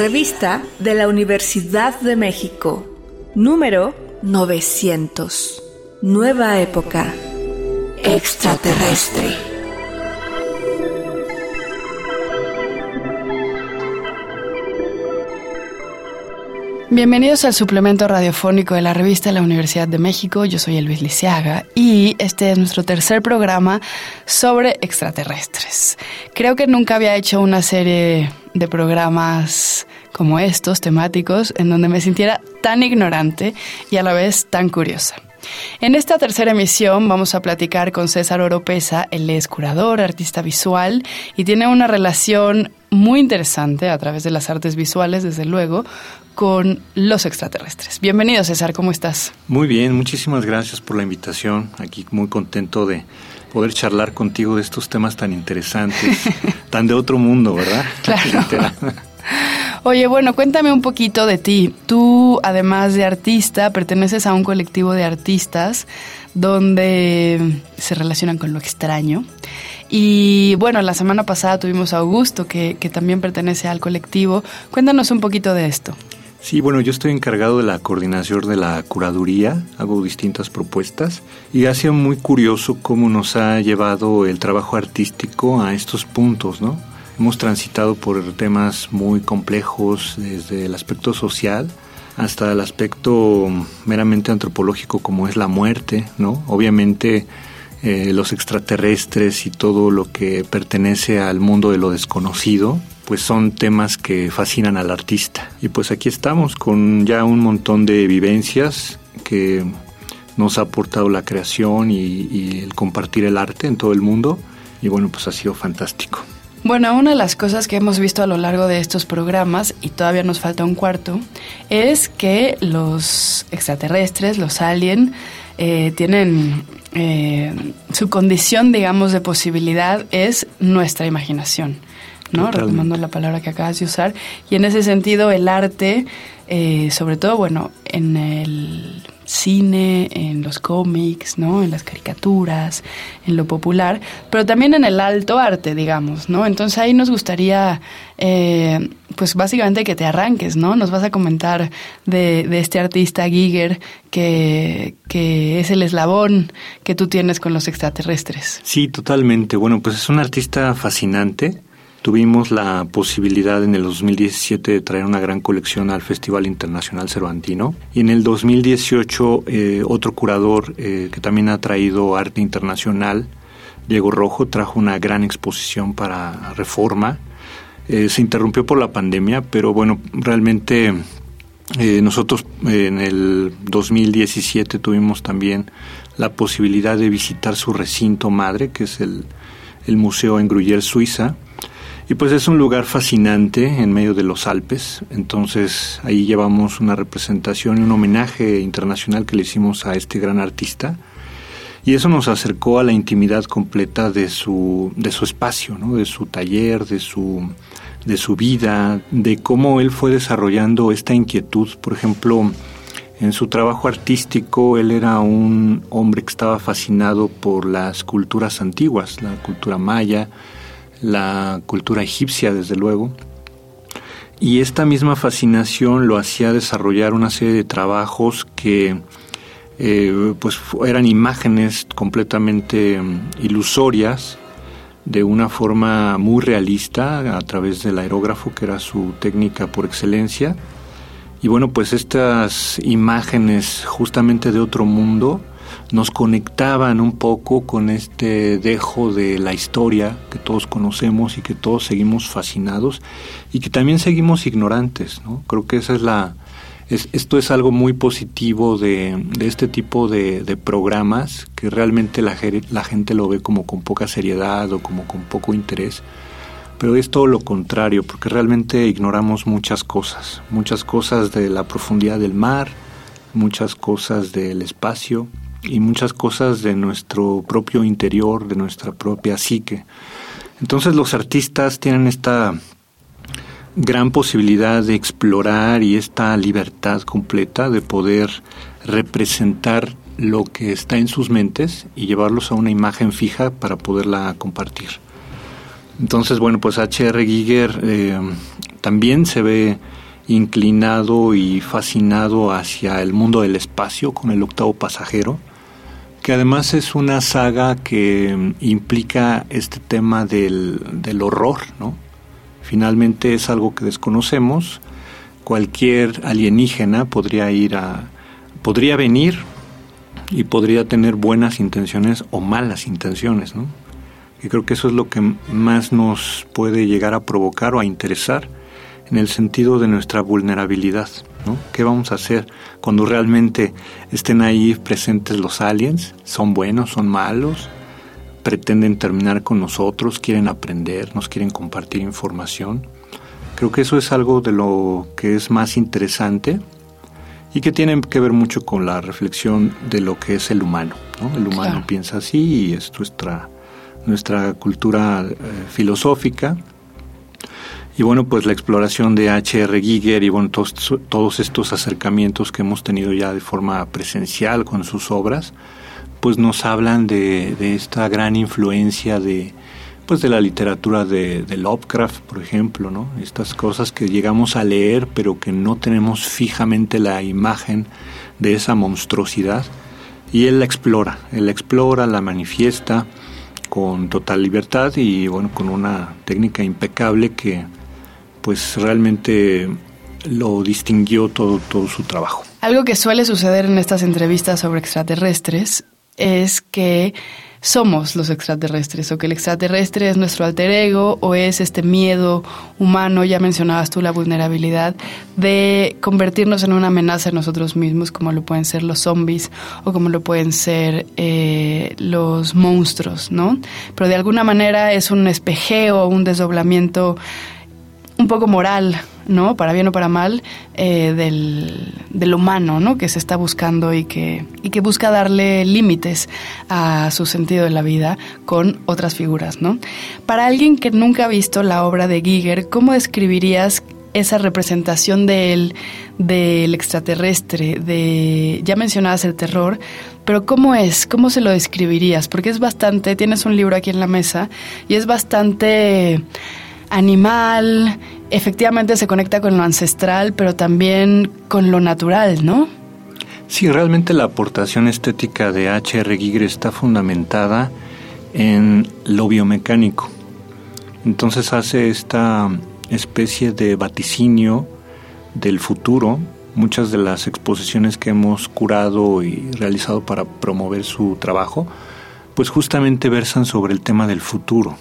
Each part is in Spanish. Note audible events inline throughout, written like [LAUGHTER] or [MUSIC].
Revista de la Universidad de México, número 900. Nueva época extraterrestre. Bienvenidos al suplemento radiofónico de la revista de la Universidad de México. Yo soy Elvis Lisiaga y este es nuestro tercer programa sobre extraterrestres. Creo que nunca había hecho una serie de programas como estos, temáticos, en donde me sintiera tan ignorante y a la vez tan curiosa. En esta tercera emisión vamos a platicar con César Oropesa. Él es curador, artista visual y tiene una relación muy interesante a través de las artes visuales, desde luego, con los extraterrestres. Bienvenido César, ¿cómo estás? Muy bien, muchísimas gracias por la invitación. Aquí muy contento de poder charlar contigo de estos temas tan interesantes, [LAUGHS] tan de otro mundo, ¿verdad? Claro. Oye, bueno, cuéntame un poquito de ti. Tú, además de artista, perteneces a un colectivo de artistas donde se relacionan con lo extraño. Y bueno, la semana pasada tuvimos a Augusto, que, que también pertenece al colectivo. Cuéntanos un poquito de esto. Sí, bueno, yo estoy encargado de la coordinación de la curaduría, hago distintas propuestas y ha sido muy curioso cómo nos ha llevado el trabajo artístico a estos puntos, ¿no? Hemos transitado por temas muy complejos desde el aspecto social hasta el aspecto meramente antropológico como es la muerte, ¿no? Obviamente eh, los extraterrestres y todo lo que pertenece al mundo de lo desconocido, pues son temas que fascinan al artista. Y pues aquí estamos con ya un montón de vivencias que nos ha aportado la creación y, y el compartir el arte en todo el mundo. Y bueno, pues ha sido fantástico. Bueno, una de las cosas que hemos visto a lo largo de estos programas, y todavía nos falta un cuarto, es que los extraterrestres, los aliens, eh, tienen eh, su condición, digamos, de posibilidad es nuestra imaginación. ¿no? Retomando la palabra que acabas de usar. Y en ese sentido, el arte, eh, sobre todo, bueno, en el cine, en los cómics, ¿no? En las caricaturas, en lo popular, pero también en el alto arte, digamos, ¿no? Entonces ahí nos gustaría, eh, pues básicamente que te arranques, ¿no? Nos vas a comentar de, de este artista Giger que, que es el eslabón que tú tienes con los extraterrestres. Sí, totalmente. Bueno, pues es un artista fascinante Tuvimos la posibilidad en el 2017 de traer una gran colección al Festival Internacional Cervantino y en el 2018 eh, otro curador eh, que también ha traído arte internacional, Diego Rojo, trajo una gran exposición para Reforma. Eh, se interrumpió por la pandemia, pero bueno, realmente nosotros en el 2017 tuvimos también la posibilidad de visitar su recinto madre, que es el, el Museo en Gruyère, Suiza y pues es un lugar fascinante en medio de los Alpes, entonces ahí llevamos una representación y un homenaje internacional que le hicimos a este gran artista. Y eso nos acercó a la intimidad completa de su, de su espacio, ¿no? de su taller, de su, de su vida, de cómo él fue desarrollando esta inquietud. Por ejemplo, en su trabajo artístico, él era un hombre que estaba fascinado por las culturas antiguas, la cultura maya, la cultura egipcia, desde luego. Y esta misma fascinación lo hacía desarrollar una serie de trabajos que eh, pues eran imágenes completamente mm, ilusorias de una forma muy realista a través del aerógrafo que era su técnica por excelencia y bueno pues estas imágenes justamente de otro mundo nos conectaban un poco con este dejo de la historia que todos conocemos y que todos seguimos fascinados y que también seguimos ignorantes, ¿no? Creo que esa es la esto es algo muy positivo de, este tipo de, de, programas que realmente la, la gente lo ve como con poca seriedad o como con poco interés pero es todo lo contrario, porque realmente ignoramos muchas cosas, muchas cosas de la profundidad del mar, muchas cosas del espacio, y muchas cosas de nuestro propio interior, de nuestra propia psique. Entonces los artistas tienen esta gran posibilidad de explorar y esta libertad completa de poder representar lo que está en sus mentes y llevarlos a una imagen fija para poderla compartir. Entonces, bueno, pues H.R. Giger, eh, también se ve inclinado y fascinado hacia el mundo del espacio con el octavo pasajero, que además es una saga que implica este tema del, del horror, ¿no? Finalmente es algo que desconocemos. Cualquier alienígena podría ir a, podría venir y podría tener buenas intenciones o malas intenciones, ¿no? Y creo que eso es lo que más nos puede llegar a provocar o a interesar en el sentido de nuestra vulnerabilidad. ¿no? ¿Qué vamos a hacer cuando realmente estén ahí presentes los aliens? ¿Son buenos? ¿Son malos? ¿Pretenden terminar con nosotros? ¿Quieren aprender? ¿Nos quieren compartir información? Creo que eso es algo de lo que es más interesante y que tiene que ver mucho con la reflexión de lo que es el humano. ¿no? El humano piensa así y es nuestra, nuestra cultura eh, filosófica y bueno, pues la exploración de H.R. Giger y bueno, todos, estos acercamientos que hemos tenido ya de forma presencial con sus obras, pues nos hablan de, esta gran influencia de, pues de la literatura de, de, Lovecraft, por ejemplo, ¿no? Estas cosas que llegamos a leer pero que no tenemos fijamente la imagen de esa monstruosidad y él la explora, él la explora, la manifiesta con total libertad y bueno, con una técnica impecable que pues realmente lo distinguió todo, todo su trabajo. Algo que suele suceder en estas entrevistas sobre extraterrestres es que somos los extraterrestres o que el extraterrestre es nuestro alter ego o es este miedo humano, ya mencionabas tú la vulnerabilidad de convertirnos en una amenaza a nosotros mismos como lo pueden ser los zombies o como lo pueden ser eh, los monstruos, ¿no? Pero de alguna manera es un espejeo, un desdoblamiento un poco moral, ¿no? Para bien o para mal, eh, del, del, humano, ¿no? Que se está buscando y que, y que busca darle límites a su sentido de la vida con otras figuras, ¿no? Para alguien que nunca ha visto la obra de Giger, ¿cómo describirías esa representación de él, del extraterrestre, de, ya mencionabas el terror, pero ¿cómo es? ¿Cómo se lo describirías? Porque es bastante, tienes un libro aquí en la mesa y es bastante animal, efectivamente se conecta con lo ancestral, pero también con lo natural, ¿no? Sí, realmente la aportación estética de H.R. Giger está fundamentada en lo biomecánico. Entonces hace esta especie de vaticinio del futuro. Muchas de las exposiciones que hemos curado y realizado para promover su trabajo, pues justamente versan sobre el tema del futuro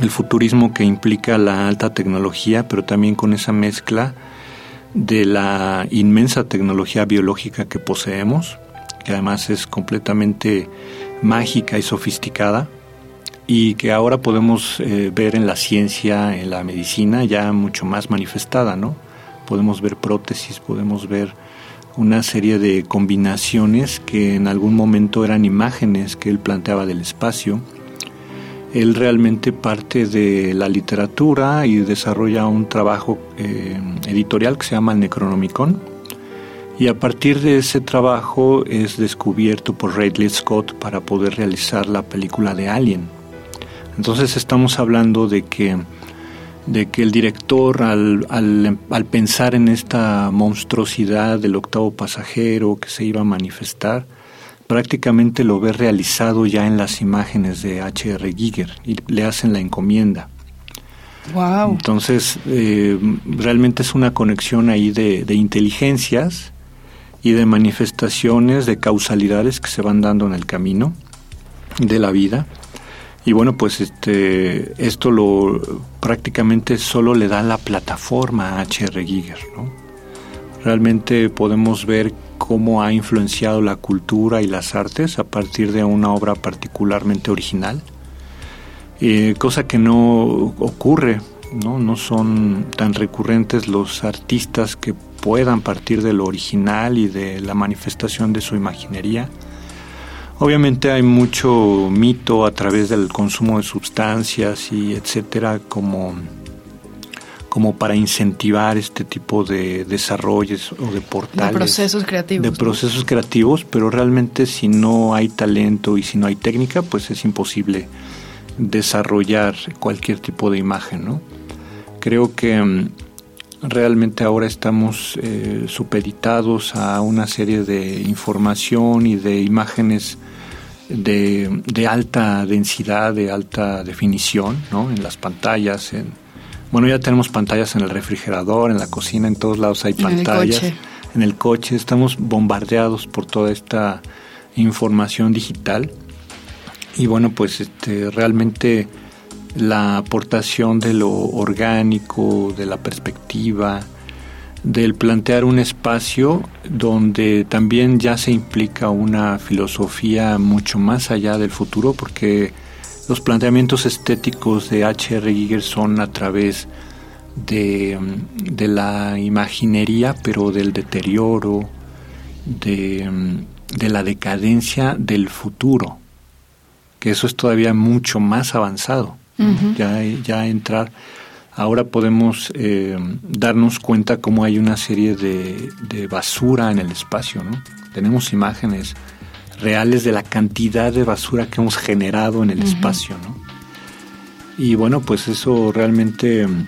el futurismo que implica la alta tecnología, pero también con esa mezcla de la inmensa tecnología biológica que poseemos, que además es completamente mágica y sofisticada, y que ahora podemos eh, ver en la ciencia, en la medicina, ya mucho más manifestada, ¿no? Podemos ver prótesis, podemos ver una serie de combinaciones que en algún momento eran imágenes que él planteaba del espacio, él realmente parte de la literatura y desarrolla un trabajo eh, editorial que se llama Necronomicon. Y a partir de ese trabajo es descubierto por Ridley Scott para poder realizar la película de Alien. Entonces estamos hablando de que, de que el director al, al, al pensar en esta monstruosidad del octavo pasajero que se iba a manifestar, prácticamente lo ve realizado ya en las imágenes de H.R. Giger y le hacen la encomienda. Wow. Entonces, eh, realmente es una conexión ahí de, inteligencias y de manifestaciones, de causalidades que se van dando en el camino de la vida. Y bueno, pues este, esto lo prácticamente solo le da la plataforma a H.R. Giger. ¿no? Realmente podemos ver cómo ha influenciado la cultura y las artes a partir de una obra particularmente original, eh, cosa que no ocurre, ¿no? no son tan recurrentes los artistas que puedan partir de lo original y de la manifestación de su imaginería. Obviamente hay mucho mito a través del consumo de sustancias y etcétera como como para incentivar este tipo de desarrollos o de portales. De procesos creativos. De procesos creativos, pero realmente si no hay talento y si no hay técnica, pues es imposible desarrollar cualquier tipo de imagen, ¿no? Creo que mm, realmente ahora estamos eh, supeditados a una serie de información y de imágenes de, de, alta densidad, de alta definición, ¿no? En las pantallas, en, bueno, ya tenemos pantallas en el refrigerador, en la cocina, en todos lados hay pantallas. En el coche, estamos bombardeados por toda esta información digital. Y bueno, pues este, realmente la aportación de lo orgánico, de la perspectiva, del plantear un espacio donde también ya se implica una filosofía mucho más allá del futuro, porque los planteamientos estéticos de H.R. Giger son a través de, de, la imaginería, pero del deterioro, de, de la decadencia del futuro, que eso es todavía mucho más avanzado ya, ya entrar. Ahora podemos eh, darnos cuenta cómo hay una serie de, de, basura en el espacio, ¿no? Tenemos imágenes reales de la cantidad de basura que hemos generado en el espacio, ¿no? Y bueno, pues eso realmente mm,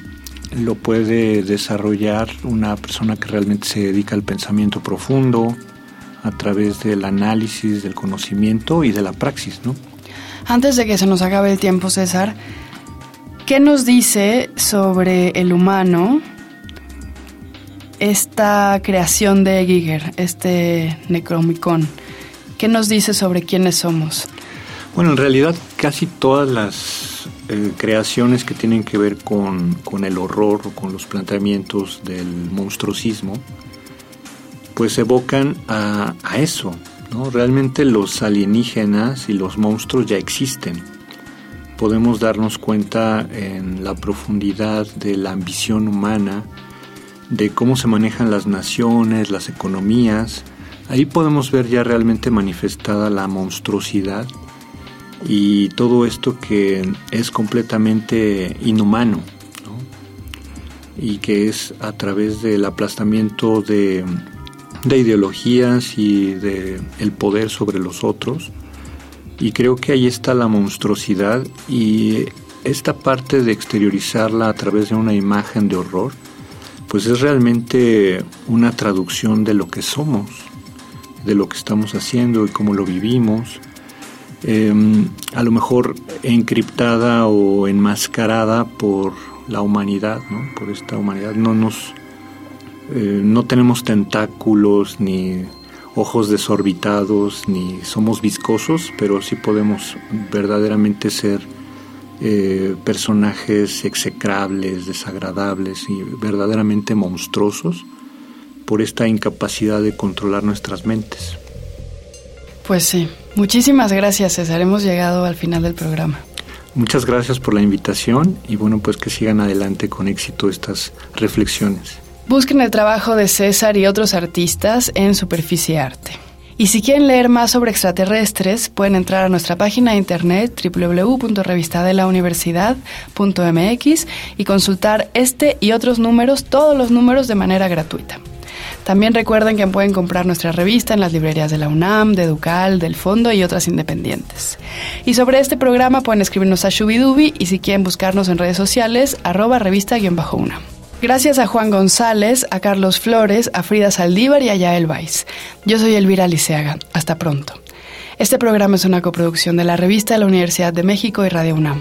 lo puede desarrollar una persona que realmente se dedica al pensamiento profundo a través del análisis, del conocimiento y de la praxis, ¿no? Antes de que se nos acabe el tiempo, César, ¿qué nos dice sobre el humano esta creación de Giger, este Necromicon? ¿Qué nos dice sobre quiénes somos? Bueno, en realidad casi todas las eh, creaciones que tienen que ver con, con el horror con los planteamientos del monstruosismo, pues evocan a, a eso, Realmente los alienígenas y los monstruos ya existen. Podemos darnos cuenta en la profundidad de la ambición humana, de cómo se manejan las naciones, las economías. Ahí podemos ver ya realmente manifestada la monstruosidad y todo esto que es completamente inhumano y que es a través del aplastamiento de de ideologías y de el poder sobre los otros. Y creo que ahí está la monstruosidad y esta parte de exteriorizarla a través de una imagen de horror, pues es realmente una traducción de lo que somos, de lo que estamos haciendo y cómo lo vivimos. Em, a lo mejor encriptada o enmascarada por la humanidad, ¿no? por esta humanidad. No nos eh, no tenemos tentáculos ni ojos desorbitados ni somos viscosos, pero sí podemos verdaderamente ser eh, personajes execrables, desagradables y verdaderamente monstruosos por esta incapacidad de controlar nuestras mentes. Pues sí, muchísimas gracias César, hemos llegado al final del programa. Muchas gracias por la invitación y bueno, pues que sigan adelante con éxito estas reflexiones. Busquen el trabajo de César y otros artistas en Superficie Arte. Y si quieren leer más sobre extraterrestres, pueden entrar a nuestra página de internet www.revistadelauniversidad.mx y consultar este y otros números, todos los números de manera gratuita. También recuerden que pueden comprar nuestra revista en las librerías de la UNAM, de Educal, del Fondo y otras independientes. Y sobre este programa pueden escribirnos a Shubidubi y si quieren buscarnos en redes sociales, arroba revista-UNAM. Gracias a Juan González, a Carlos Flores, a Frida Saldívar y a Yael Weiss. Yo soy Elvira Liceaga. Hasta pronto. Este programa es una coproducción de la revista de la Universidad de México y Radio UNAM.